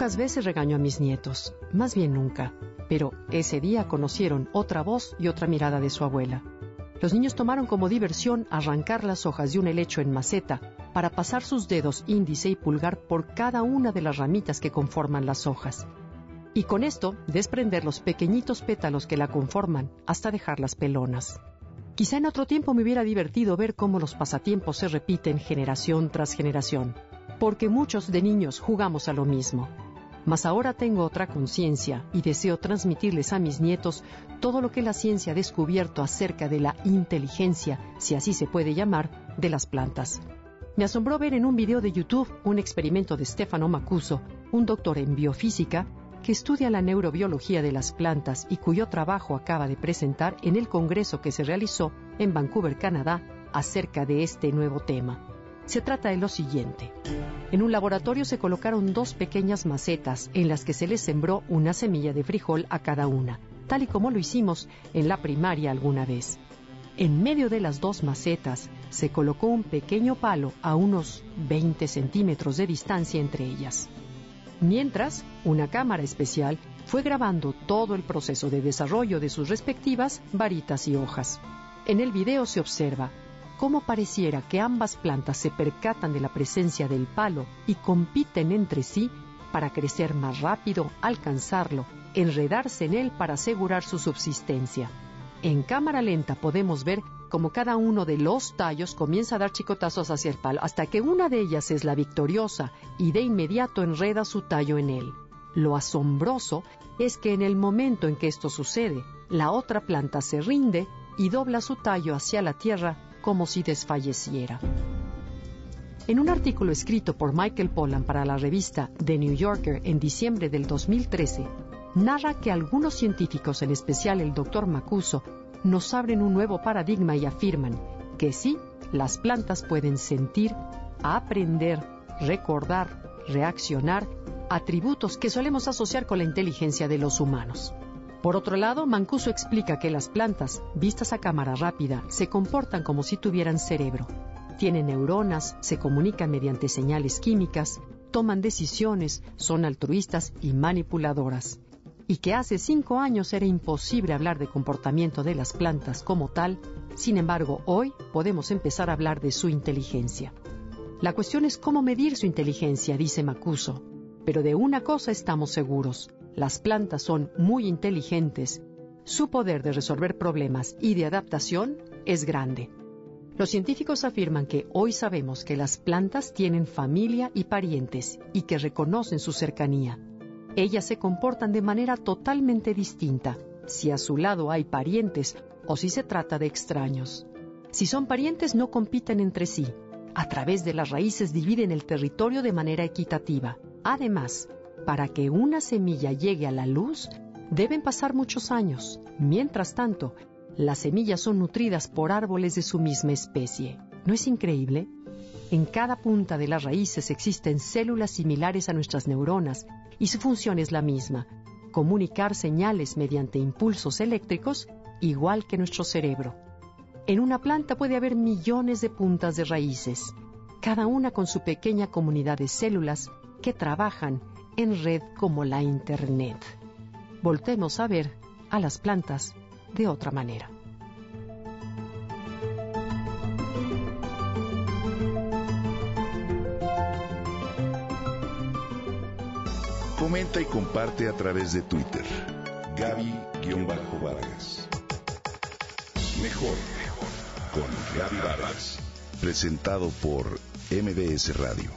Pocas veces regaño a mis nietos, más bien nunca, pero ese día conocieron otra voz y otra mirada de su abuela. Los niños tomaron como diversión arrancar las hojas de un helecho en maceta para pasar sus dedos índice y pulgar por cada una de las ramitas que conforman las hojas. Y con esto desprender los pequeñitos pétalos que la conforman hasta dejarlas pelonas. Quizá en otro tiempo me hubiera divertido ver cómo los pasatiempos se repiten generación tras generación, porque muchos de niños jugamos a lo mismo. Mas ahora tengo otra conciencia y deseo transmitirles a mis nietos todo lo que la ciencia ha descubierto acerca de la inteligencia, si así se puede llamar, de las plantas. Me asombró ver en un video de YouTube un experimento de Stefano Macuso, un doctor en biofísica, que estudia la neurobiología de las plantas y cuyo trabajo acaba de presentar en el congreso que se realizó en Vancouver, Canadá, acerca de este nuevo tema. Se trata de lo siguiente. En un laboratorio se colocaron dos pequeñas macetas en las que se les sembró una semilla de frijol a cada una, tal y como lo hicimos en la primaria alguna vez. En medio de las dos macetas se colocó un pequeño palo a unos 20 centímetros de distancia entre ellas. Mientras, una cámara especial fue grabando todo el proceso de desarrollo de sus respectivas varitas y hojas. En el video se observa cómo pareciera que ambas plantas se percatan de la presencia del palo y compiten entre sí para crecer más rápido, alcanzarlo, enredarse en él para asegurar su subsistencia. En cámara lenta podemos ver cómo cada uno de los tallos comienza a dar chicotazos hacia el palo hasta que una de ellas es la victoriosa y de inmediato enreda su tallo en él. Lo asombroso es que en el momento en que esto sucede, la otra planta se rinde y dobla su tallo hacia la tierra como si desfalleciera. En un artículo escrito por Michael Pollan para la revista The New Yorker en diciembre del 2013, narra que algunos científicos, en especial el doctor Macuso, nos abren un nuevo paradigma y afirman que sí, las plantas pueden sentir, aprender, recordar, reaccionar, atributos que solemos asociar con la inteligencia de los humanos. Por otro lado, Mancuso explica que las plantas, vistas a cámara rápida, se comportan como si tuvieran cerebro. Tienen neuronas, se comunican mediante señales químicas, toman decisiones, son altruistas y manipuladoras. Y que hace cinco años era imposible hablar de comportamiento de las plantas como tal, sin embargo, hoy podemos empezar a hablar de su inteligencia. La cuestión es cómo medir su inteligencia, dice Macuso. Pero de una cosa estamos seguros, las plantas son muy inteligentes, su poder de resolver problemas y de adaptación es grande. Los científicos afirman que hoy sabemos que las plantas tienen familia y parientes y que reconocen su cercanía. Ellas se comportan de manera totalmente distinta si a su lado hay parientes o si se trata de extraños. Si son parientes no compiten entre sí. A través de las raíces dividen el territorio de manera equitativa. Además, para que una semilla llegue a la luz, deben pasar muchos años. Mientras tanto, las semillas son nutridas por árboles de su misma especie. ¿No es increíble? En cada punta de las raíces existen células similares a nuestras neuronas y su función es la misma, comunicar señales mediante impulsos eléctricos igual que nuestro cerebro. En una planta puede haber millones de puntas de raíces, cada una con su pequeña comunidad de células que trabajan en red como la Internet. Voltemos a ver a las plantas de otra manera. Comenta y comparte a través de Twitter. Gaby-Vargas. Mejor con Gaby Vargas. Presentado por MBS Radio.